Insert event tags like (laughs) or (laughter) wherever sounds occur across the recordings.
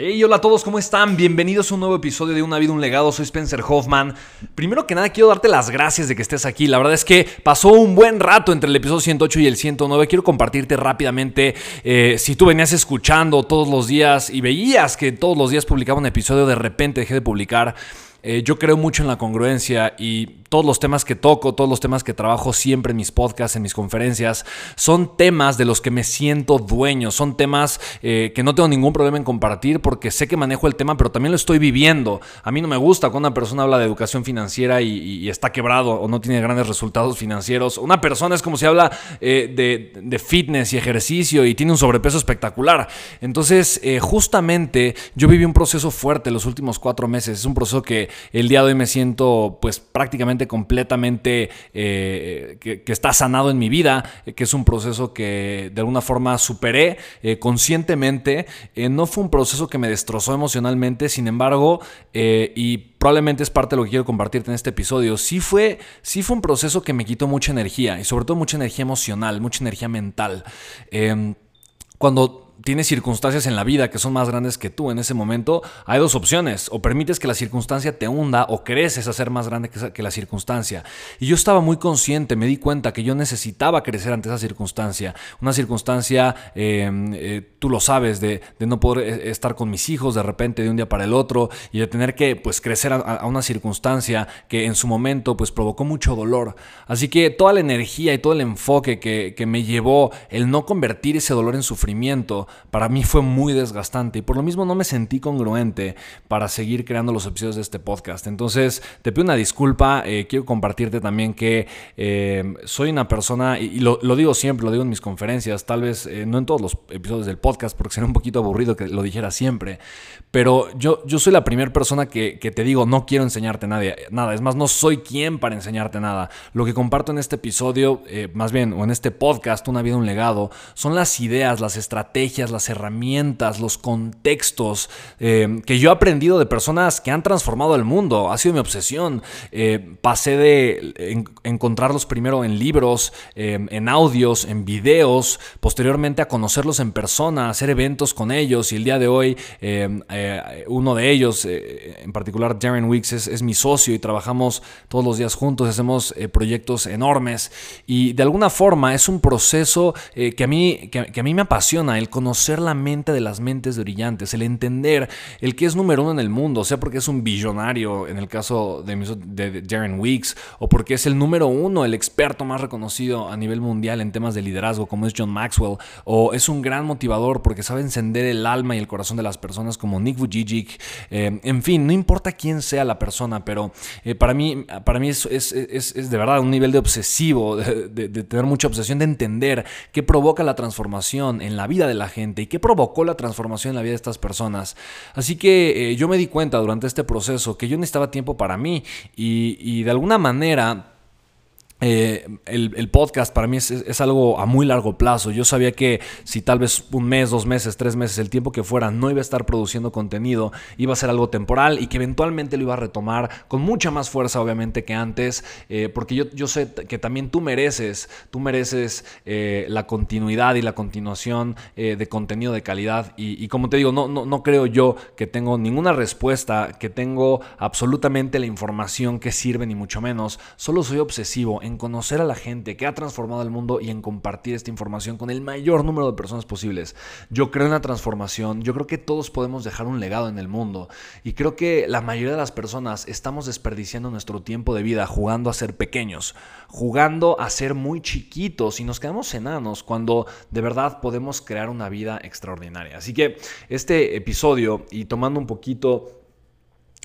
Hey, hola a todos, ¿cómo están? Bienvenidos a un nuevo episodio de Una vida, un legado. Soy Spencer Hoffman. Primero que nada, quiero darte las gracias de que estés aquí. La verdad es que pasó un buen rato entre el episodio 108 y el 109. Quiero compartirte rápidamente, eh, si tú venías escuchando todos los días y veías que todos los días publicaba un episodio, de repente dejé de publicar. Eh, yo creo mucho en la congruencia y todos los temas que toco, todos los temas que trabajo siempre en mis podcasts, en mis conferencias, son temas de los que me siento dueño, son temas eh, que no tengo ningún problema en compartir porque sé que manejo el tema, pero también lo estoy viviendo. A mí no me gusta cuando una persona habla de educación financiera y, está quebrado o no tiene grandes resultados financieros. Una persona es como si habla eh, de, fitness y ejercicio y tiene un sobrepeso espectacular. Entonces, eh, justamente yo viví un proceso fuerte los últimos cuatro meses. Es un proceso que el día de hoy me siento pues prácticamente completamente eh, que, está sanado en mi vida, eh, que es un proceso que de alguna forma superé eh, conscientemente. no fue un proceso que me destrozó emocionalmente, sin embargo, y probablemente es parte de lo que quiero compartirte en este episodio, sí fue, sí fue un proceso que me quitó mucha energía y sobre todo mucha energía emocional, mucha energía mental. Em, cuando tienes circunstancias en la vida que son más grandes que tú en ese momento, hay dos opciones. O permites que la circunstancia te hunda o creces a ser más grande que, la circunstancia. Y yo estaba muy consciente, me di cuenta que yo necesitaba crecer ante esa circunstancia. Una circunstancia, em, eh, tú lo sabes, de, no poder eh, estar con mis hijos de repente de un día para el otro y de tener que pues crecer a, una circunstancia que en su momento pues provocó mucho dolor. Así que toda la energía y todo el enfoque que, que me llevó el no convertir ese dolor en sufrimiento, para mí fue muy desgastante y por lo mismo no me sentí congruente para seguir creando los episodios de este podcast. Entonces, te pido una disculpa, eh, quiero compartirte también que eh, soy una persona, y, lo, digo siempre, lo digo en mis conferencias, tal vez eh, no en todos los episodios del podcast, porque sería un poquito aburrido que lo dijera siempre, pero yo, yo soy la primera persona que, te digo, no quiero enseñarte nada, nada, es más, no soy quien para enseñarte nada. Lo que comparto en este episodio, más bien, o en este podcast, Una vida, un legado, son las ideas, las estrategias, las herramientas, los contextos eh, que yo he aprendido de personas que han transformado el mundo. Ha sido mi obsesión. Eh, pasé de encontrarlos primero en libros, eh, en audios, en videos, posteriormente a conocerlos en persona, hacer eventos con ellos y el día de hoy uno de ellos, en particular Darren Weeks, es, mi socio y trabajamos todos los días juntos, hacemos proyectos enormes y de alguna forma es un proceso que, a mí, que, a mí me apasiona el conocer conocer la mente de las mentes brillantes, el entender el que es número uno en el mundo, sea porque es un billonario en el caso de, de Darren Weeks, o porque es el número uno, el experto más reconocido a nivel mundial en temas de liderazgo, como es John Maxwell, o es un gran motivador porque sabe encender el alma y el corazón de las personas, como Nick Vujicic. Eh, en fin, no importa quién sea la persona, pero eh, para mí, para mí es, es, es, de verdad un nivel de obsesivo, de, de tener mucha obsesión, de entender qué provoca la transformación en la vida de la gente y qué provocó la transformación en la vida de estas personas. Así que eh, yo me di cuenta durante este proceso que yo necesitaba tiempo para mí y, y de alguna manera eh, el, podcast para mí es, algo a muy largo plazo. Yo sabía que si tal vez un mes, dos meses, tres meses, el tiempo que fuera, no iba a estar produciendo contenido, iba a ser algo temporal y que eventualmente lo iba a retomar con mucha más fuerza, obviamente, que antes, eh, porque yo, yo, sé que también tú mereces, tú mereces eh, la continuidad y la continuación de contenido de calidad. Y, y, como te digo, no, no, no creo yo que tengo ninguna respuesta, que tengo absolutamente la información que sirve, ni mucho menos. Solo soy obsesivo en conocer a la gente que ha transformado el mundo y en compartir esta información con el mayor número de personas posibles. Yo creo en la transformación, yo creo que todos podemos dejar un legado en el mundo y creo que la mayoría de las personas estamos desperdiciando nuestro tiempo de vida jugando a ser pequeños, jugando a ser muy chiquitos y nos quedamos enanos cuando de verdad podemos crear una vida extraordinaria. Así que este episodio y tomando un poquito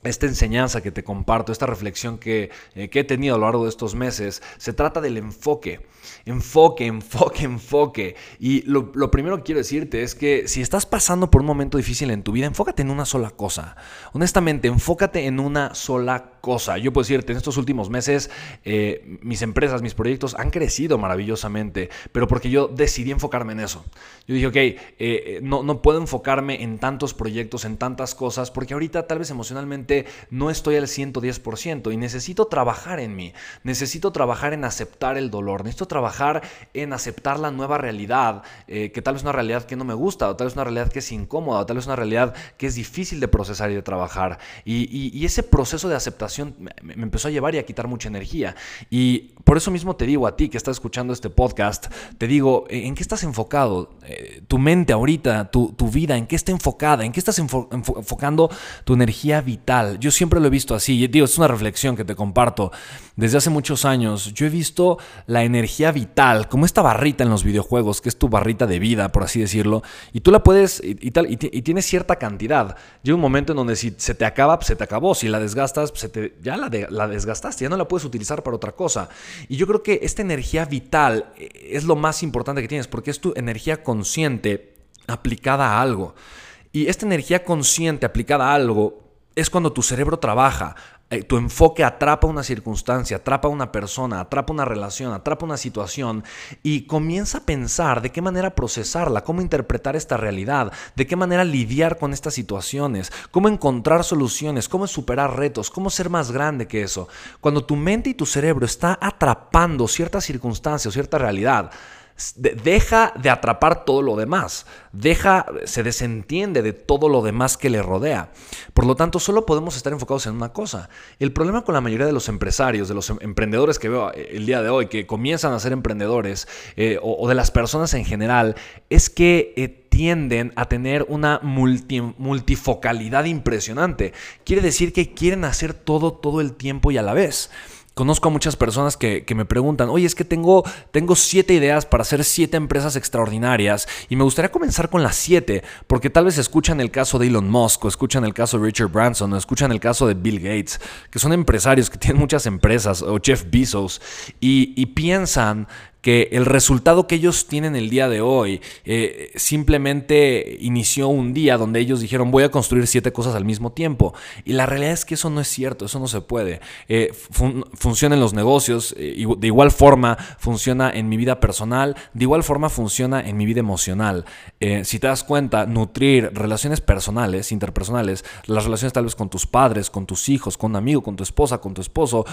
esta enseñanza que te comparto, esta reflexión que, eh, que, he tenido a lo largo de estos meses, se trata del enfoque. Enfoque, (laughs) enfoque, enfoque. Y lo, lo, primero que quiero decirte es que si estás pasando por un momento difícil en tu vida, enfócate en una sola cosa. Honestamente, enfócate en una sola cosa. Yo puedo decirte, en estos últimos meses, eh, mis empresas, mis proyectos han crecido maravillosamente, pero porque yo decidí enfocarme en eso. Yo dije, ok, eh, eh, no, no puedo enfocarme en tantos proyectos, en tantas cosas, porque ahorita tal vez emocionalmente no estoy al 110% y necesito trabajar en mí. Necesito trabajar en aceptar el dolor. Necesito trabajar en aceptar la nueva realidad, que tal vez es una realidad que no me gusta, o tal vez una realidad que es incómoda, o tal vez una realidad que es difícil de procesar y de trabajar. y ese proceso de aceptación me, empezó a llevar y a quitar mucha energía. Y por eso mismo te digo a ti que estás escuchando este podcast, te digo, ¿en qué estás enfocado? Eh, tu mente ahorita, tu, vida, ¿en qué está enfocada? ¿En qué estás enfocando tu energía vital? Yo siempre lo he visto así. Digo, es una reflexión que te comparto. Desde hace muchos años, yo he visto la energía vital como esta barrita en los videojuegos, que es tu barrita de vida, por así decirlo, y tú la puedes, y, tal, y, tienes cierta cantidad. Llega un momento en donde si se te acaba, pues se te acabó. Si la desgastas, pues se te, ya la, desgastaste, ya no la puedes utilizar para otra cosa. Y yo creo que esta energía vital eh, es lo más importante que tienes, porque es tu energía consciente aplicada a algo. Y esta energía consciente aplicada a algo es cuando tu cerebro trabaja. Eh, tu enfoque atrapa una circunstancia, atrapa una persona, atrapa una relación, atrapa una situación y comienza a pensar de qué manera procesarla, cómo interpretar esta realidad, de qué manera lidiar con estas situaciones, cómo encontrar soluciones, cómo superar retos, cómo ser más grande que eso. Cuando tu mente y tu cerebro está atrapando cierta circunstancia o cierta realidad, deja de atrapar todo lo demás, deja, se desentiende de todo lo demás que le rodea. Por lo tanto, solo podemos estar enfocados en una cosa. El problema con la mayoría de los empresarios, de los em, emprendedores que veo eh, el día de hoy, que comienzan a ser emprendedores, eh, o, de las personas en general, es que... Eh, tienden a tener una multifocalidad impresionante. Quiere decir que quieren hacer todo todo el tiempo y a la vez. Conozco a muchas personas que, me preguntan, oye, es que tengo, tengo siete ideas para hacer siete empresas extraordinarias y me gustaría comenzar con las siete, porque tal vez escuchan el caso de Elon Musk o escuchan el caso de Richard Branson o escuchan el caso de Bill Gates, que son empresarios que tienen muchas empresas, o Jeff Bezos, y, y piensan que el resultado que ellos tienen el día de hoy eh, simplemente inició un día donde ellos dijeron voy a construir siete cosas al mismo tiempo. Y la realidad es que eso no es cierto, eso no se puede. Eh, funciona en los negocios, eh, de igual forma funciona en mi vida personal, de igual forma funciona en mi vida emocional. si te das cuenta, nutrir relaciones personales, interpersonales, las relaciones tal vez con tus padres, con tus hijos, con un amigo, con tu esposa, con tu esposo,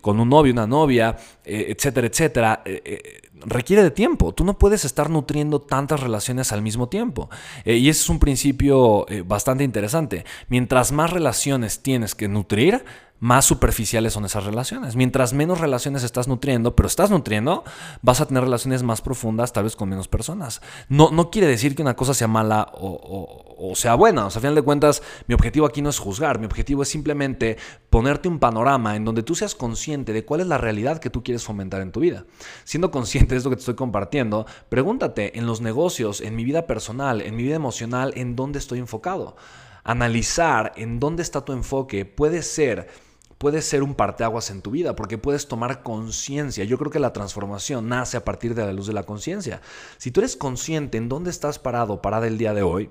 con un novio, una novia, etcétera, etcétera requiere de tiempo. Tú no puedes estar nutriendo tantas relaciones al mismo tiempo. Eh, y ese es un principio eh, bastante interesante. Mientras más relaciones tienes que nutrir, más superficiales son esas relaciones. Mientras menos relaciones estás nutriendo, pero estás nutriendo, vas a tener relaciones más profundas, tal vez con menos personas. No, no quiere decir que una cosa sea mala o, sea buena. O sea, a final de cuentas, mi objetivo aquí no es juzgar. Mi objetivo es simplemente ponerte un panorama en donde tú seas consciente de cuál es la realidad que tú quieres fomentar en tu vida. Siendo consciente de esto que te estoy compartiendo, pregúntate en los negocios, en mi vida personal, en mi vida emocional, en dónde estoy enfocado. Analizar en dónde está tu enfoque puede ser puede ser un parteaguas en tu vida, porque puedes tomar conciencia. Yo creo que la transformación nace a partir de la luz de la conciencia. Si tú eres consciente en dónde estás parado, parada el día de hoy,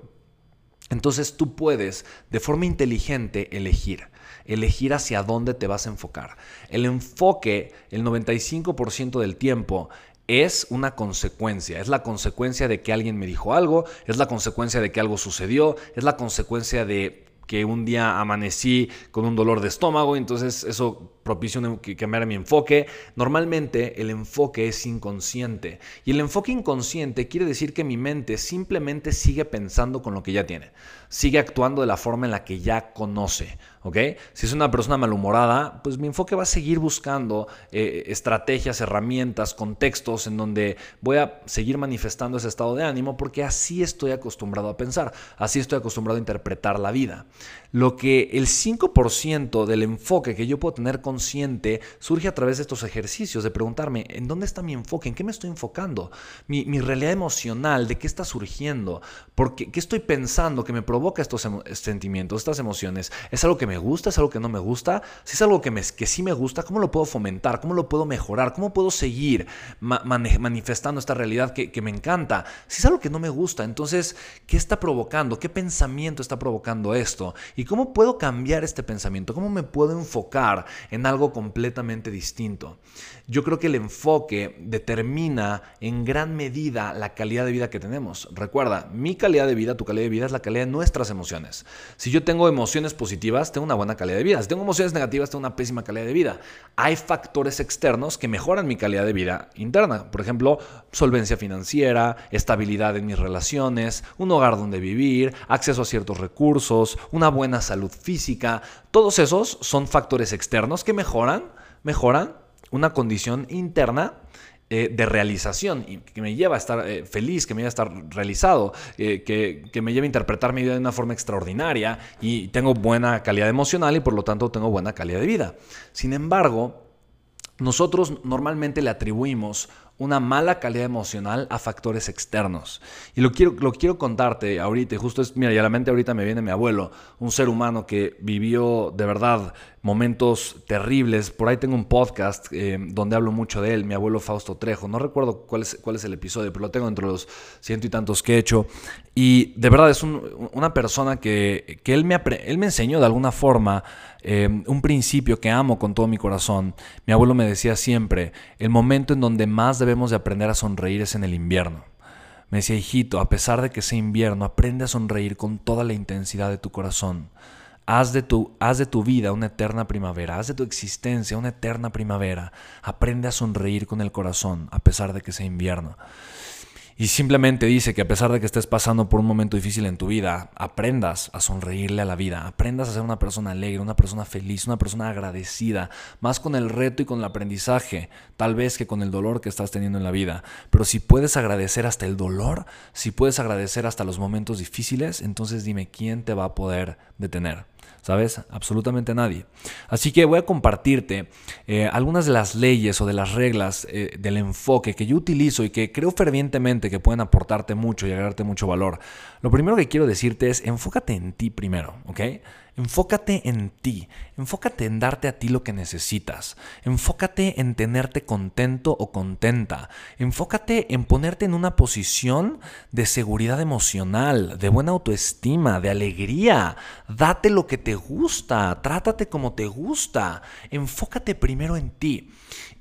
Entonces tú puedes de forma inteligente elegir, elegir hacia dónde te vas a enfocar. El enfoque, el 95% del tiempo, es una consecuencia, es la consecuencia de que alguien me dijo algo, es la consecuencia de que algo sucedió, es la consecuencia de que un día amanecí con un dolor de estómago, entonces eso propicia que cambiar mi enfoque. Normalmente el enfoque es inconsciente y el enfoque inconsciente quiere decir que mi mente simplemente sigue pensando con lo que ya tiene, sigue actuando de la forma en la que ya conoce. ¿ok? Si es una persona malhumorada, pues mi enfoque va a seguir buscando eh, estrategias, herramientas, contextos en donde voy a seguir manifestando ese estado de ánimo porque así estoy acostumbrado a pensar, así estoy acostumbrado a interpretar la vida. Lo que el 5% del enfoque que yo puedo tener consciente surge a través de estos ejercicios, de preguntarme, ¿en dónde está mi enfoque? ¿En qué me estoy enfocando? Mi, realidad emocional, ¿de qué está surgiendo? ¿Por qué, estoy pensando que me provoca estos sentimientos, estas emociones? ¿Es algo que me gusta? ¿Es algo que no me gusta? Si es algo que, me, que sí me gusta, ¿cómo lo puedo fomentar? ¿Cómo lo puedo mejorar? ¿Cómo puedo seguir manifestando esta realidad que, que me encanta? Si es algo que no me gusta, entonces, ¿qué está provocando? ¿Qué pensamiento está provocando esto? ¿Y cómo puedo cambiar este pensamiento? ¿Cómo me puedo enfocar en algo completamente distinto? Yo creo que el enfoque determina en gran medida la calidad de vida que tenemos. Recuerda, mi calidad de vida, tu calidad de vida es la calidad de nuestras emociones. Si yo tengo emociones positivas, tengo una buena calidad de vida. Si tengo emociones negativas, tengo una pésima calidad de vida. Hay factores externos que mejoran mi calidad de vida interna. Por ejemplo, solvencia financiera, estabilidad en mis relaciones, un hogar donde vivir, acceso a ciertos recursos, una buena salud física. Todos esos son factores externos que mejoran, mejoran una condición interna eh, de realización y que me lleva a estar eh, feliz, que me lleva a estar realizado, eh, que, que, me lleva a interpretar mi vida de una forma extraordinaria y tengo buena calidad emocional y por lo tanto tengo buena calidad de vida. Sin embargo, nosotros normalmente le atribuimos una mala calidad emocional a factores externos. Y lo quiero, lo quiero contarte ahorita, y justo es, mira, y a la mente ahorita me viene mi abuelo, un ser humano que vivió de verdad momentos terribles. Por ahí tengo un podcast eh, donde hablo mucho de él, mi abuelo Fausto Trejo. No recuerdo cuál es, cuál es el episodio, pero lo tengo entre los ciento y tantos que he hecho. Y de verdad es una persona que, que él, me, él me enseñó de alguna forma eh, un principio que amo con todo mi corazón. Mi abuelo me decía siempre, el momento en donde más debemos de aprender a sonreír es en el invierno. Me decía, hijito, a pesar de que sea invierno, aprende a sonreír con toda la intensidad de tu corazón. Haz de, tu, haz de tu vida una eterna primavera, haz de tu existencia una eterna primavera. Aprende a sonreír con el corazón, a pesar de que sea invierno. Y simplemente dice que a pesar de que estés pasando por un momento difícil en tu vida, aprendas a sonreírle a la vida, aprendas a ser una persona alegre, una persona feliz, una persona agradecida, más con el reto y con el aprendizaje, tal vez que con el dolor que estás teniendo en la vida. Pero si puedes agradecer hasta el dolor, si puedes agradecer hasta los momentos difíciles, entonces dime quién te va a poder detener. ¿Sabes? Absolutamente nadie. Así que voy a compartirte eh, algunas de las leyes o de las reglas eh, del enfoque que yo utilizo y que creo fervientemente que pueden aportarte mucho y agregarte mucho valor. Lo primero que quiero decirte es enfócate en ti primero, ¿ok? Enfócate en ti, enfócate en darte a ti lo que necesitas, enfócate en tenerte contento o contenta, enfócate en ponerte en una posición de seguridad emocional, de buena autoestima, de alegría, date lo que te gusta, trátate como te gusta, enfócate primero en ti.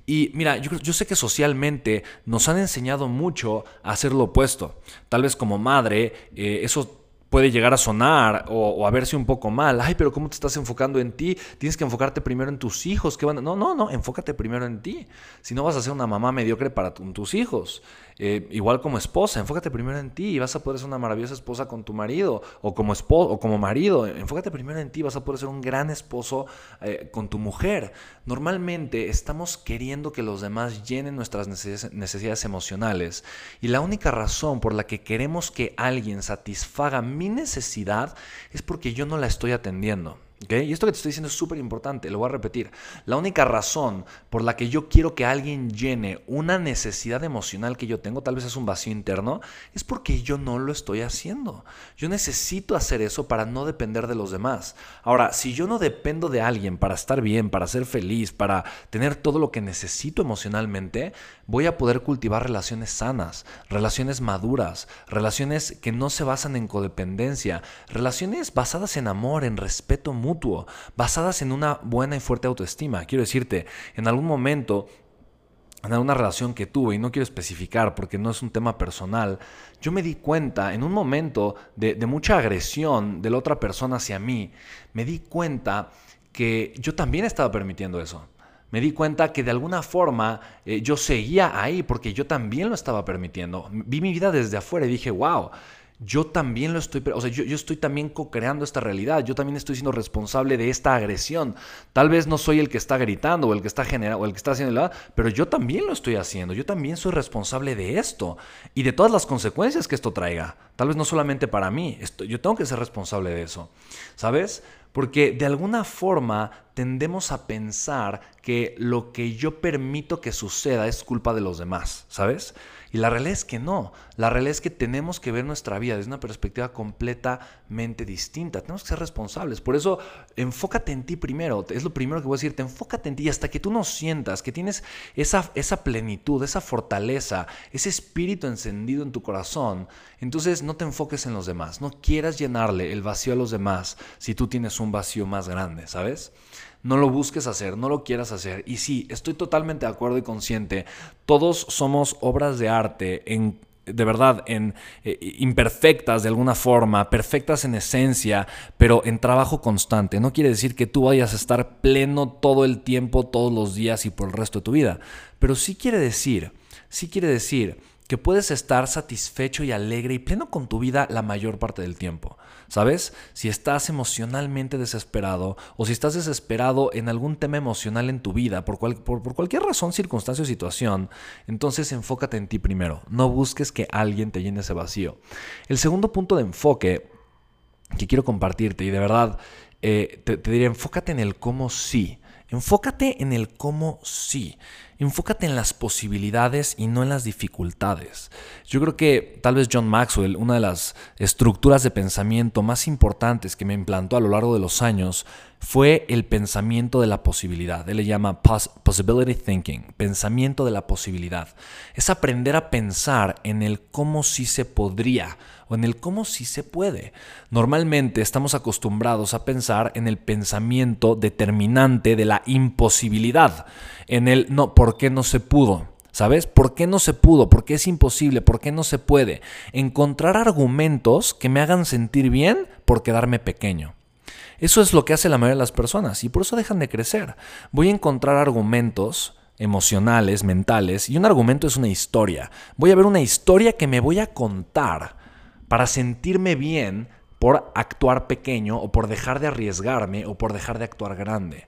Y mira, yo, sé que socialmente nos han enseñado mucho a hacer lo opuesto. Tal vez como madre, eh, eso puede llegar a sonar o, a verse un poco mal. Ay, pero ¿cómo te estás enfocando en ti? Tienes que enfocarte primero en tus hijos. que van No, no, no, enfócate primero en ti. Si no vas a ser una mamá mediocre para tus hijos. Eh, igual como esposa, enfócate primero en ti y vas a poder ser una maravillosa esposa con tu marido o como, esposo, o como marido. Enfócate primero en ti, vas a poder ser un gran esposo eh, con tu mujer. Normalmente estamos queriendo que los demás llenen nuestras necesidades emocionales y la única razón por la que queremos que alguien satisfaga mi necesidad es porque yo no la estoy atendiendo. Y esto que te estoy diciendo es súper importante, lo voy a repetir. La única razón por la que yo quiero que alguien llene una necesidad emocional que yo tengo, tal vez es un vacío interno, es porque yo no lo estoy haciendo. Yo necesito hacer eso para no depender de los demás. Ahora, si yo no dependo de alguien para estar bien, para ser feliz, para tener todo lo que necesito emocionalmente, voy a poder cultivar relaciones sanas, relaciones maduras, relaciones que no se basan en codependencia, relaciones basadas en amor, en respeto mutuo basadas en una buena y fuerte autoestima. Quiero decirte, en algún momento en alguna relación que tuve, y no quiero especificar porque no es un tema personal, yo me di cuenta en un momento de, mucha agresión de la otra persona hacia mí, me di cuenta que yo también estaba permitiendo eso. Me di cuenta que de alguna forma eh, yo seguía ahí porque yo también lo estaba permitiendo. Vi mi vida desde afuera y dije, wow, yo también lo estoy, o sea, yo, estoy también co-creando esta realidad, yo también estoy siendo responsable de esta agresión. Tal vez no soy el que está gritando o el que está generando o el que está haciendo la, pero yo también lo estoy haciendo, yo también soy responsable de esto y de todas las consecuencias que esto traiga. Tal vez no solamente para mí, yo tengo que ser responsable de eso, ¿sabes? Porque de alguna forma tendemos a pensar que lo que yo permito que suceda es culpa de los demás, ¿sabes? Y la realidad es que no. La realidad es que tenemos que ver nuestra vida desde una perspectiva completamente distinta. Tenemos que ser responsables. Por eso, enfócate en ti primero. Es lo primero que voy a decirte. Enfócate en ti hasta que tú no sientas que tienes esa plenitud, esa fortaleza, ese espíritu encendido en tu corazón. Entonces, no te enfoques en los demás. No quieras llenarle el vacío a los demás si tú tienes un vacío más grande, ¿sabes? No lo busques hacer, no lo quieras hacer. Y sí, estoy totalmente de acuerdo y consciente. Todos somos obras de arte en de verdad, en eh, imperfectas de alguna forma, perfectas en esencia, pero en trabajo constante. No quiere decir que tú vayas a estar pleno todo el tiempo, todos los días y por el resto de tu vida. Pero sí quiere decir, sí quiere decir que puedes estar satisfecho y alegre y pleno con tu vida la mayor parte del tiempo. ¿Sabes? Si estás emocionalmente desesperado o si estás desesperado en algún tema emocional en tu vida, por, por, cualquier razón, circunstancia o situación, entonces enfócate en ti primero. No busques que alguien te llene ese vacío. El segundo punto de enfoque que quiero compartirte y de verdad eh, te, te diría, enfócate en el cómo sí. Enfócate en el cómo sí. Enfócate en las posibilidades y no en las dificultades. Yo creo que tal vez John Maxwell, una de las estructuras de pensamiento más importantes que me implantó a lo largo de los años, fue el pensamiento de la posibilidad. Él le llama possibility thinking, pensamiento de la posibilidad. Es aprender a pensar en el cómo sí se podría o en el cómo sí se puede. Normalmente estamos acostumbrados a pensar en el pensamiento determinante de la imposibilidad, en el no, ¿por qué no se pudo? ¿Sabes? ¿Por qué no se pudo? ¿Por qué es imposible? ¿Por qué no se puede? Encontrar argumentos que me hagan sentir bien por quedarme pequeño. Eso es lo que hace la mayoría de las personas y por eso dejan de crecer. Voy a encontrar argumentos emocionales, mentales, y un argumento es una historia. Voy a ver una historia que me voy a contar para sentirme bien por actuar pequeño o por dejar de arriesgarme o por dejar de actuar grande.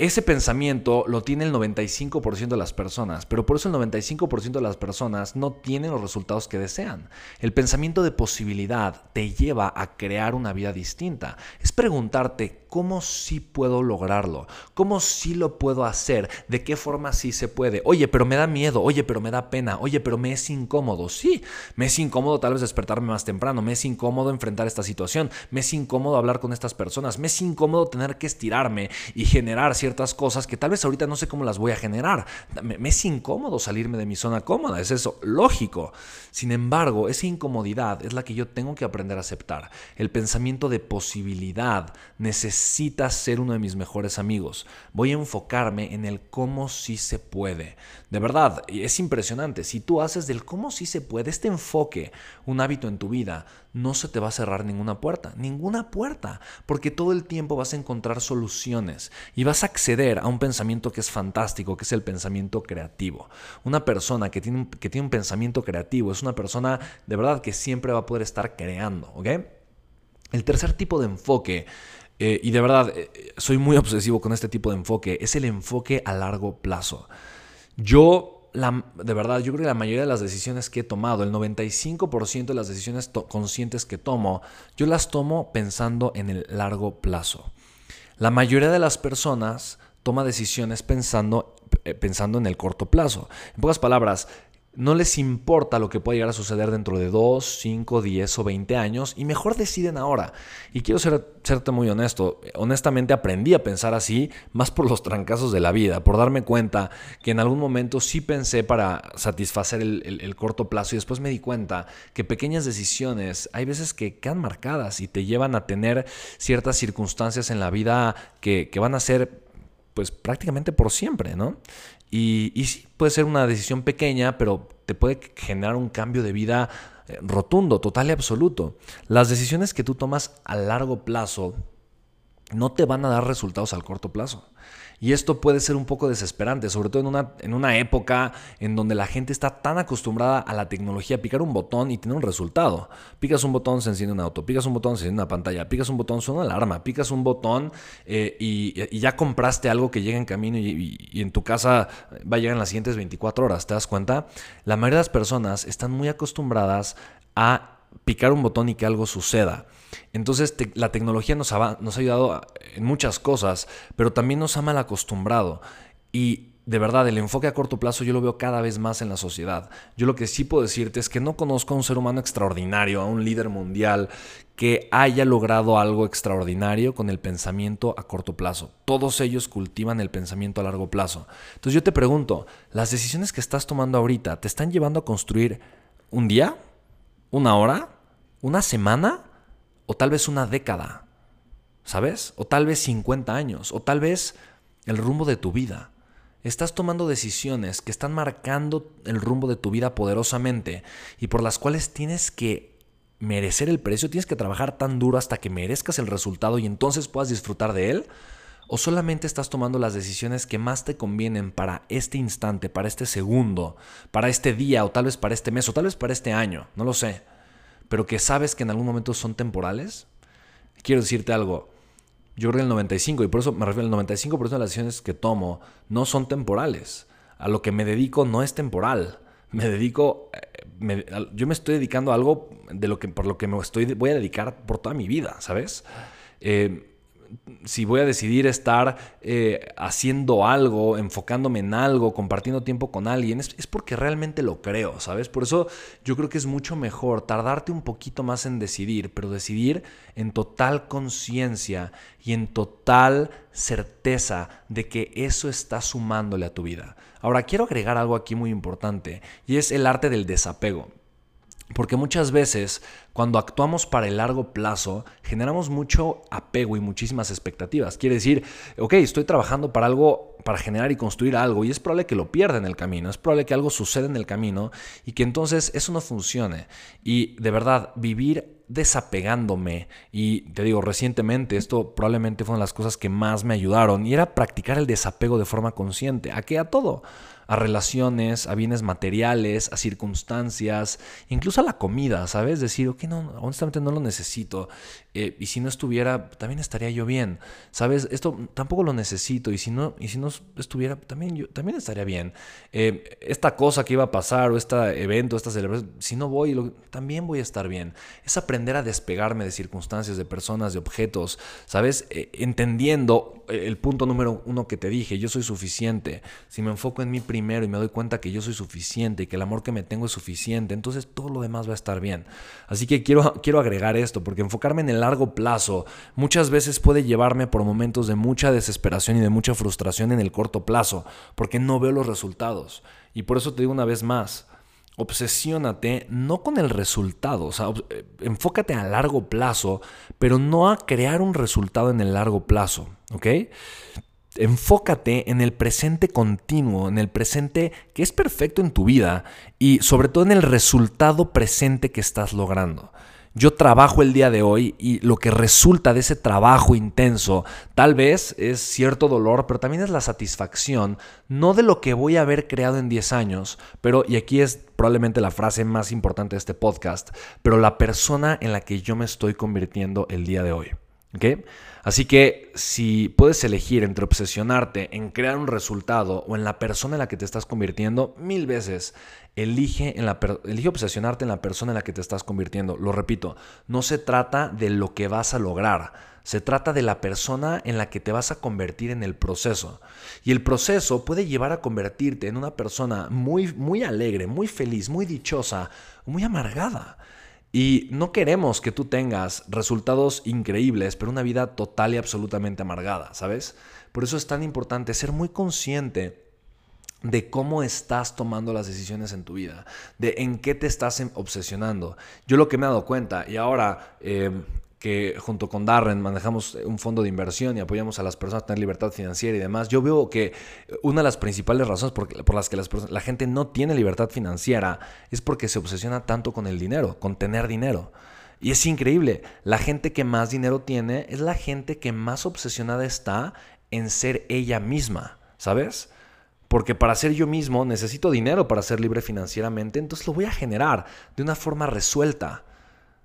Ese pensamiento lo tiene el 95% de las personas, pero por eso el 95% de las personas no tienen los resultados que desean. El pensamiento de posibilidad te lleva a crear una vida distinta. Es preguntarte cómo sí puedo lograrlo, cómo sí lo puedo hacer, de qué forma sí se puede. Oye, pero me da miedo, oye, pero me da pena, oye, pero me es incómodo. Sí, me es incómodo tal vez despertarme más temprano, me es incómodo enfrentar esta situación, me es incómodo hablar con estas personas, me es incómodo tener que estirarme y generar ciertas cosas que tal vez ahorita no sé cómo las voy a generar. Me, es incómodo salirme de mi zona cómoda, es eso, lógico. Sin embargo, esa incomodidad es la que yo tengo que aprender a aceptar. El pensamiento de posibilidad necesita ser uno de mis mejores amigos. Voy a enfocarme en el cómo sí se puede. De verdad, es impresionante. Si tú haces del cómo sí se puede, este enfoque, un hábito en tu vida, no se te va a cerrar ninguna puerta, ninguna puerta, porque todo el tiempo vas a encontrar soluciones y vas a acceder a un pensamiento que es fantástico, que es el pensamiento creativo. Una persona que tiene un, que tiene un pensamiento creativo es una persona de verdad que siempre va a poder estar creando, ¿ok? El tercer tipo de enfoque eh, y de verdad, eh, soy muy obsesivo con este tipo de enfoque, es el enfoque a largo plazo. Yo de verdad, yo creo que la mayoría de las decisiones que he tomado, el 95% de las decisiones conscientes que tomo, yo las tomo pensando en el largo plazo. La mayoría de las personas toma decisiones pensando, eh, pensando en el corto plazo. En pocas palabras, no les importa lo que pueda llegar a suceder dentro de 2, 5, 10 o 20 años y mejor deciden ahora. Y quiero ser, serte muy honesto, honestamente aprendí a pensar así más por los trancazos de la vida, por darme cuenta que en algún momento sí pensé para satisfacer el, corto plazo y después me di cuenta que pequeñas decisiones hay veces que quedan marcadas y te llevan a tener ciertas circunstancias en la vida que, que van a ser pues prácticamente por siempre, ¿no? Y, sí, puede ser una decisión pequeña, pero te puede generar un cambio de vida eh, rotundo, total y absoluto. Las decisiones que tú tomas a largo plazo no te van a dar resultados al corto plazo. Y esto puede ser un poco desesperante, sobre todo en una, en una época en donde la gente está tan acostumbrada a la tecnología, picar un botón y tener un resultado. Picas un botón, se enciende un auto, picas un botón, se enciende una pantalla, picas un botón, suena una alarma, picas un botón eh, y, ya compraste algo que llega en camino y, y, en tu casa va a llegar en las siguientes 24 horas. ¿Te das cuenta? La mayoría de las personas están muy acostumbradas a picar un botón y que algo suceda. Entonces la tecnología nos ha, ayudado en muchas cosas, pero también nos ha mal acostumbrado. Y de verdad, el enfoque a corto plazo yo lo veo cada vez más en la sociedad. Yo lo que sí puedo decirte es que no conozco a un ser humano extraordinario, a un líder mundial que haya logrado algo extraordinario con el pensamiento a corto plazo. Todos ellos cultivan el pensamiento a largo plazo. Entonces yo te pregunto, ¿las decisiones que estás tomando ahorita te están llevando a construir un día? ¿Una hora? ¿Una semana? o tal vez una década, ¿sabes? O tal vez 50 años, o tal vez el rumbo de tu vida. Estás tomando decisiones que están marcando el rumbo de tu vida poderosamente y por las cuales tienes que merecer el precio, tienes que trabajar tan duro hasta que merezcas el resultado y entonces puedas disfrutar de él. ¿O solamente estás tomando las decisiones que más te convienen para este instante, para este segundo, para este día o tal vez para este mes o tal vez para este año? No lo sé pero que sabes que en algún momento son temporales, quiero decirte algo. Yo creo que el 95, y por eso me refiero al 95% de las decisiones que tomo no son temporales. A lo que me dedico no es temporal. Me dedico, eh, yo me estoy dedicando a algo de lo que, por lo que me estoy, voy a dedicar por toda mi vida, ¿sabes? Eh, si voy a decidir estar eh, haciendo algo, enfocándome en algo, compartiendo tiempo con alguien, es, porque realmente lo creo, ¿sabes? Por eso yo creo que es mucho mejor tardarte un poquito más en decidir, pero decidir en total conciencia y en total certeza de que eso está sumándole a tu vida. Ahora, quiero agregar algo aquí muy importante y es el arte del desapego. Porque muchas veces cuando actuamos para el largo plazo generamos mucho apego y muchísimas expectativas. Quiere decir, ok, estoy trabajando para algo, para generar y construir algo y es probable que lo pierda en el camino, es probable que algo suceda en el camino y que entonces eso no funcione. Y de verdad, vivir desapegándome y te digo, recientemente esto probablemente fue una de las cosas que más me ayudaron y era practicar el desapego de forma consciente. ¿A qué? A todo a relaciones, a bienes materiales, a circunstancias, incluso a la comida, ¿sabes? Decir, ok, no, honestamente no lo necesito. Eh, y si no estuviera, también estaría yo bien. ¿Sabes? Esto tampoco lo necesito. Y si no, y si no estuviera, también yo también estaría bien. Eh, esta cosa que iba a pasar, o este evento, esta celebración, si no voy, también voy a estar bien. Es aprender a despegarme de circunstancias, de personas, de objetos. ¿Sabes? Eh, entendiendo el punto número uno que te dije, yo soy suficiente. Si me enfoco en mí primero y me doy cuenta que yo soy suficiente y que el amor que me tengo es suficiente, entonces todo lo demás va a estar bien. Así que quiero, quiero agregar esto, porque enfocarme en el largo plazo muchas veces puede llevarme por momentos de mucha desesperación y de mucha frustración en el corto plazo, porque no veo los resultados. Y por eso te digo una vez más, obsesiónate no con el resultado, eh, enfócate a largo plazo, pero no a crear un resultado en el largo plazo, ¿ok? Enfócate en el presente continuo, en el presente que es perfecto en tu vida y sobre todo en el resultado presente que estás logrando yo trabajo el día de hoy y lo que resulta de ese trabajo intenso tal vez es cierto dolor, pero también es la satisfacción, no de lo que voy a haber creado en 10 años, pero, y aquí es probablemente la frase más importante de este podcast, pero la persona en la que yo me estoy convirtiendo el día de hoy. Así que si puedes elegir entre obsesionarte en crear un resultado o en la persona en la que te estás convirtiendo, mil veces elige, en la, elige obsesionarte en la persona en la que te estás convirtiendo. Lo repito, no se trata de lo que vas a lograr, se trata de la persona en la que te vas a convertir en el proceso. Y el proceso puede llevar a convertirte en una persona muy, muy alegre, muy feliz, muy dichosa, muy amargada. Y no queremos que tú tengas resultados increíbles, pero una vida total y absolutamente amargada, ¿sabes? Por eso es tan importante ser muy consciente de cómo estás tomando las decisiones en tu vida, de en qué te estás obsesionando. Yo lo que me he dado cuenta, y ahora eh, que junto con Darren manejamos un fondo de inversión y apoyamos a las personas a tener libertad financiera y demás, yo veo que una de las principales razones por, las que la gente no tiene libertad financiera es porque se obsesiona tanto con el dinero, con tener dinero. Y es increíble, la gente que más dinero tiene es la gente que más obsesionada está en ser ella misma, ¿sabes? Porque para ser yo mismo necesito dinero para ser libre financieramente, entonces lo voy a generar de una forma resuelta.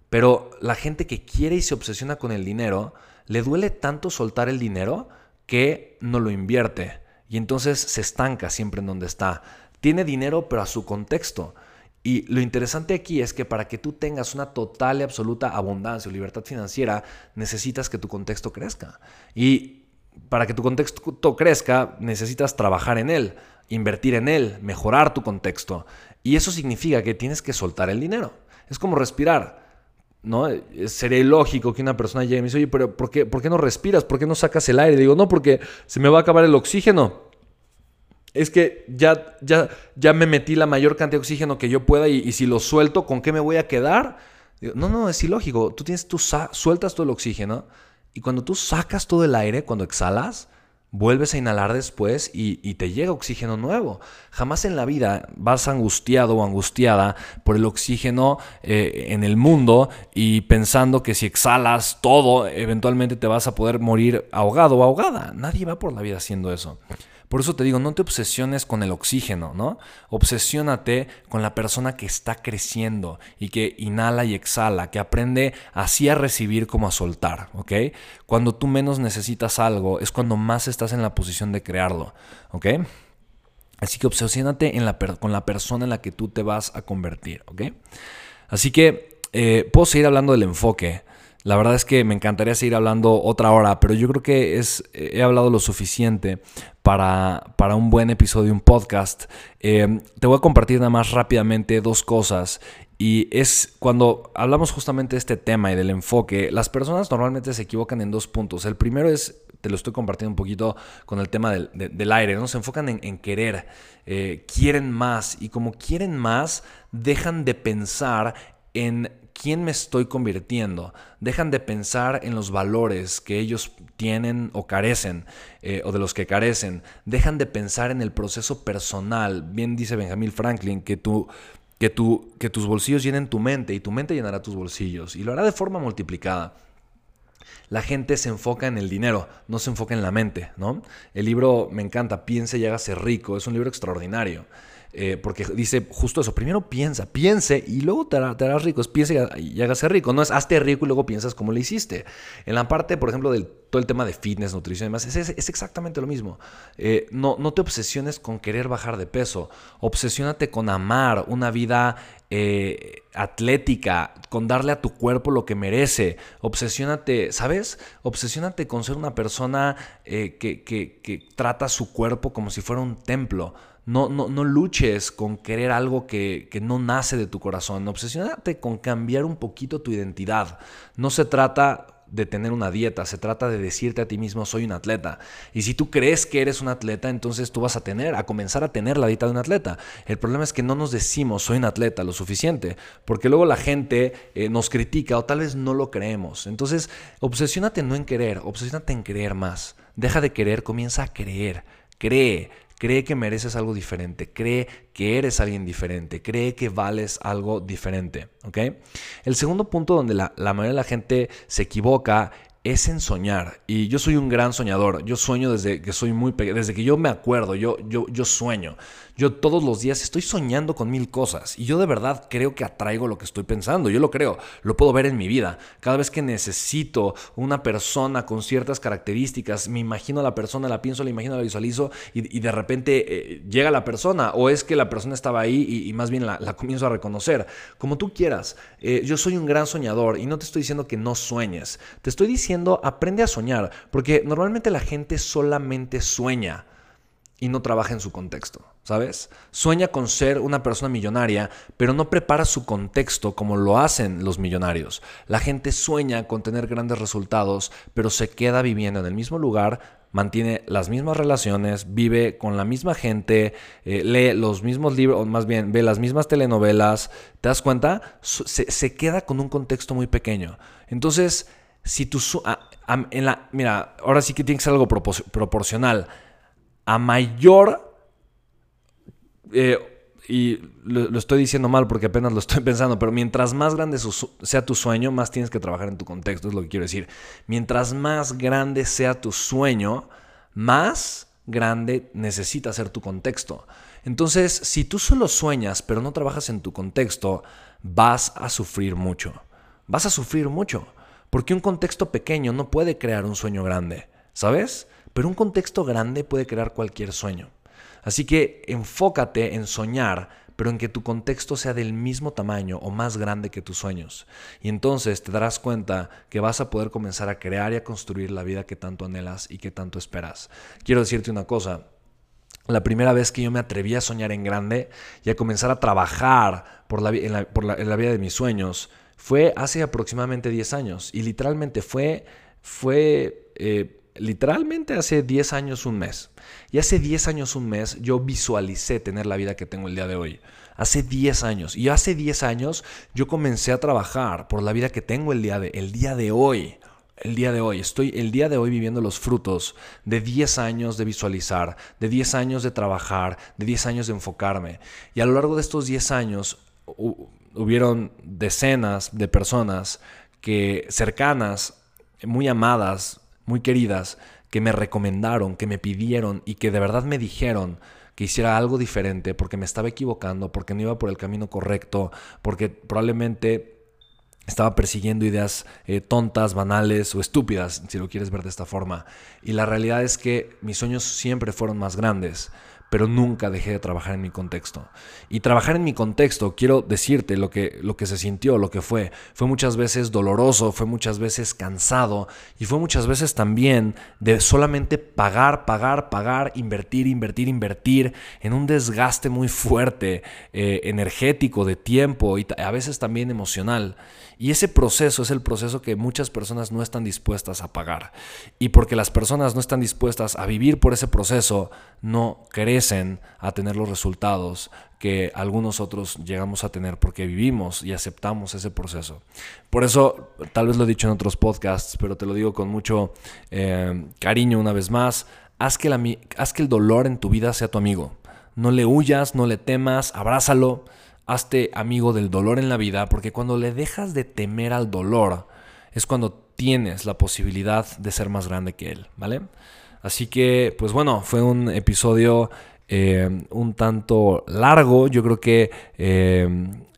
Pero la gente que quiere y se obsesiona con el dinero, le duele tanto soltar el dinero que no lo invierte. Y entonces se estanca siempre en donde está. Tiene dinero, pero a su contexto. Y lo interesante aquí es que para que tú tengas una total y absoluta abundancia o libertad financiera, necesitas que tu contexto crezca. Y para que tu contexto crezca, necesitas trabajar en él, invertir en él, mejorar tu contexto. Y eso significa que tienes que soltar el dinero. Es como respirar. ¿No? Sería ilógico que una persona llegue y me dice, oye, pero ¿por qué, ¿por qué no respiras? ¿Por qué no sacas el aire? digo, no, porque se me va a acabar el oxígeno. Es que ya, ya, ya me metí la mayor cantidad de oxígeno que yo pueda y, si lo suelto, ¿con qué me voy a quedar? Digo, no, no, es ilógico. Tú, tienes, tú sueltas todo el oxígeno y cuando tú sacas todo el aire, cuando exhalas, vuelves a inhalar después y, te llega oxígeno nuevo. Jamás en la vida vas angustiado o angustiada por el oxígeno eh, en el mundo y pensando que si exhalas todo, eventualmente te vas a poder morir ahogado o ahogada. Nadie va por la vida haciendo eso. Por eso te digo, no te obsesiones con el oxígeno, ¿no? Obsesiónate con la persona que está creciendo y que inhala y exhala, que aprende así a recibir como a soltar, ¿ok? Cuando tú menos necesitas algo es cuando más estás en la posición de crearlo, ¿ok? Así que obsesiónate con la persona en la que tú te vas a convertir, ¿ok? Así que eh, puedo seguir hablando del enfoque. La verdad es que me encantaría seguir hablando otra hora, pero yo creo que es, he hablado lo suficiente para, para un buen episodio, un podcast. Eh, te voy a compartir nada más rápidamente dos cosas. Y es cuando hablamos justamente de este tema y del enfoque, las personas normalmente se equivocan en dos puntos. El primero es, te lo estoy compartiendo un poquito con el tema del, aire, ¿no? Se enfocan en, querer, eh, quieren más y como quieren más, dejan de pensar en quién me estoy convirtiendo. Dejan de pensar en los valores que ellos tienen o carecen, eh, o de los que carecen. Dejan de pensar en el proceso personal. Bien dice Benjamin Franklin que tú que, que tus bolsillos llenen tu mente y tu mente llenará tus bolsillos y lo hará de forma multiplicada. La gente se enfoca en el dinero, no se enfoca en la mente, ¿no? El libro me encanta, Piense y hágase rico, es un libro extraordinario. Eh, porque dice justo eso, primero piensa, piense y luego te, harás rico, piense y, hágase rico, no es hazte rico y luego piensas cómo lo hiciste. En la parte, por ejemplo, del todo el tema de fitness, nutrición y demás, es, es, exactamente lo mismo. Eh, no, no te obsesiones con querer bajar de peso, obsesiónate con amar una vida eh, atlética, con darle a tu cuerpo lo que merece. Obsesiónate, ¿sabes? Obsesiónate con ser una persona que, que, que trata su cuerpo como si fuera un templo. No, no, no luches con querer algo que, que, no nace de tu corazón. Obsesionate con cambiar un poquito tu identidad. No se trata de tener una dieta, se trata de decirte a ti mismo soy un atleta. Y si tú crees que eres un atleta, entonces tú vas a tener, a comenzar a tener la dieta de un atleta. El problema es que no nos decimos soy un atleta lo suficiente, porque luego la gente eh, nos critica o tal vez no lo creemos. Entonces, obsesiónate no en querer, obsesiónate en creer más. Deja de querer, comienza a creer. Cree, Cree que mereces algo diferente, cree que eres alguien diferente, cree que vales algo diferente. ¿ok? El segundo punto donde la, mayoría de la gente se equivoca es en soñar. Y yo soy un gran soñador. Yo sueño desde que soy muy pequeño, desde que yo me acuerdo, yo, yo, yo sueño. Yo todos los días estoy soñando con mil cosas y yo de verdad creo que atraigo lo que estoy pensando. Yo lo creo, lo puedo ver en mi vida. Cada vez que necesito una persona con ciertas características, me imagino a la persona, la pienso, la imagino, la visualizo y, de repente eh, llega la persona o es que la persona estaba ahí y, más bien la, comienzo a reconocer. Como tú quieras. Eh, yo soy un gran soñador y no te estoy diciendo que no sueñes. Te estoy diciendo aprende a soñar porque normalmente la gente solamente sueña y no trabaja en su contexto, ¿sabes? Sueña con ser una persona millonaria, pero no prepara su contexto como lo hacen los millonarios. La gente sueña con tener grandes resultados, pero se queda viviendo en el mismo lugar, mantiene las mismas relaciones, vive con la misma gente, eh, lee los mismos libros, o más bien ve las mismas telenovelas, ¿te das cuenta? Se, se queda con un contexto muy pequeño. Entonces, si tú... en la, mira, ahora sí que tiene que ser algo proporcional a mayor, eh, y lo, estoy diciendo mal porque apenas lo estoy (laughs) pensando, pero mientras más grande sea tu sueño, más tienes que trabajar en tu contexto, es lo que quiero decir. Mientras más grande sea tu sueño, más grande necesita ser tu contexto. Entonces, si tú solo sueñas pero no trabajas en tu contexto, vas a sufrir mucho. Vas a sufrir mucho. Porque un contexto pequeño no puede crear un sueño grande, ¿sabes? pero un contexto grande puede crear cualquier sueño. Así que enfócate en soñar, pero en que tu contexto sea del mismo tamaño o más grande que tus sueños. Y entonces te darás cuenta que vas a poder comenzar a crear y a construir la vida que tanto anhelas y que tanto esperas. Quiero decirte una cosa, la primera vez que yo me atreví a soñar en grande y a comenzar a trabajar por la, en, la, vida de mis sueños fue hace aproximadamente 10 años. Y literalmente fue, fue eh, literalmente hace 10 años un mes. Y hace 10 años un mes yo visualicé tener la vida que tengo el día de hoy. Hace 10 años. Y hace 10 años yo comencé a trabajar por la vida que tengo el día de, el día de hoy. El día de hoy, estoy el día de hoy viviendo los frutos de 10 años de visualizar, de 10 años de trabajar, de 10 años de enfocarme. Y a lo largo de estos 10 años hubieron decenas de personas que cercanas, muy amadas, muy queridas que me recomendaron, que me pidieron y que de verdad me dijeron que hiciera algo diferente porque me estaba equivocando, porque no iba por el camino correcto, porque probablemente estaba persiguiendo ideas eh, tontas, banales o estúpidas, si lo quieres ver de esta forma. Y la realidad es que mis sueños siempre fueron más grandes pero nunca dejé de trabajar en mi contexto. Y trabajar en mi contexto, quiero decirte lo que, lo que se sintió, lo que fue. Fue muchas veces doloroso, fue muchas veces cansado y fue muchas veces también de solamente pagar, pagar, pagar, invertir, invertir, invertir en un desgaste muy fuerte, eh, energético, de tiempo y a veces también emocional. Y ese proceso es el proceso que muchas personas no están dispuestas a pagar. Y porque las personas no están dispuestas a vivir por ese proceso, no crecen a tener los resultados que algunos otros llegamos a tener porque vivimos y aceptamos ese proceso. Por eso, tal vez lo he dicho en otros podcasts, pero te lo digo con mucho eh, cariño una vez más, haz que, la, haz que el dolor en tu vida sea tu amigo. No le huyas, no le temas, abrázalo hazte amigo del dolor en la vida, porque cuando le dejas de temer al dolor, es cuando tienes la posibilidad de ser más grande que él, ¿vale? Así que, pues bueno, fue un episodio eh, un tanto largo. Yo creo que eh,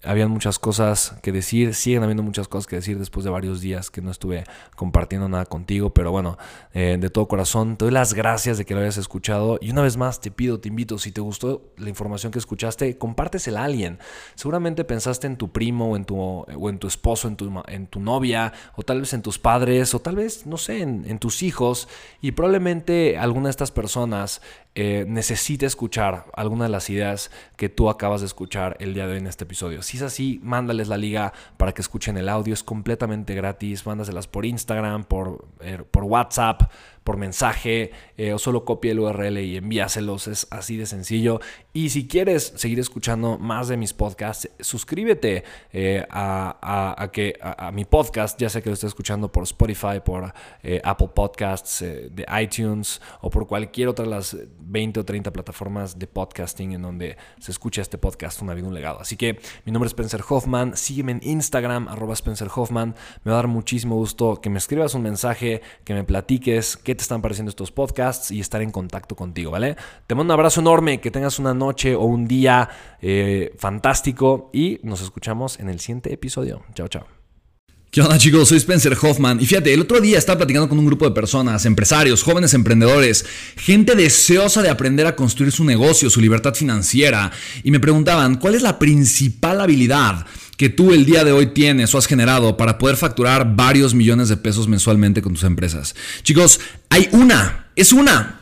habían muchas cosas que decir, siguen habiendo muchas cosas que decir después de varios días que no estuve compartiendo nada contigo, pero bueno, eh, de todo corazón, te doy las gracias de que lo hayas escuchado y una vez más te pido, te invito, si te gustó la información que escuchaste, compártesela a alguien. Seguramente pensaste en tu primo o en tu, o en tu esposo, en tu, en tu novia, o tal vez en tus padres, o tal vez, no sé, en, tus hijos, y probablemente alguna de estas personas eh, necesite escuchar alguna de las ideas que tú acabas de escuchar el día de hoy en este episodio. Es así, mándales la liga para que escuchen el audio. Es completamente gratis. Mándaselas por Instagram, por, eh, por WhatsApp, por mensaje eh, o solo copia el URL y envíaselos. Es así de sencillo. Y si quieres seguir escuchando más de mis podcasts, suscríbete eh, a, que, a, mi podcast, ya sea que lo estés escuchando por Spotify, por eh, Apple Podcasts, de iTunes o por cualquier otra de las 20 o 30 plataformas de podcasting en donde se escucha este podcast, Una vida, un legado. Así que mi nombre es Spencer Hoffman. Sígueme en Instagram, arroba Spencer Hoffman. Me va a dar muchísimo gusto que me escribas un mensaje, que me platiques qué te están pareciendo estos podcasts y estar en contacto contigo, ¿vale? Te mando un abrazo enorme, que tengas una noche o un día eh, fantástico y nos escuchamos en el siguiente episodio. Chao, chao. ¿Qué onda chicos? Soy Spencer Hoffman y fíjate, el otro día estaba platicando con un grupo de personas, empresarios, jóvenes emprendedores, gente deseosa de aprender a construir su negocio, su libertad financiera y me preguntaban, ¿cuál es la principal habilidad que tú el día de hoy tienes o has generado para poder facturar varios millones de pesos mensualmente con tus empresas? Chicos, hay una, es una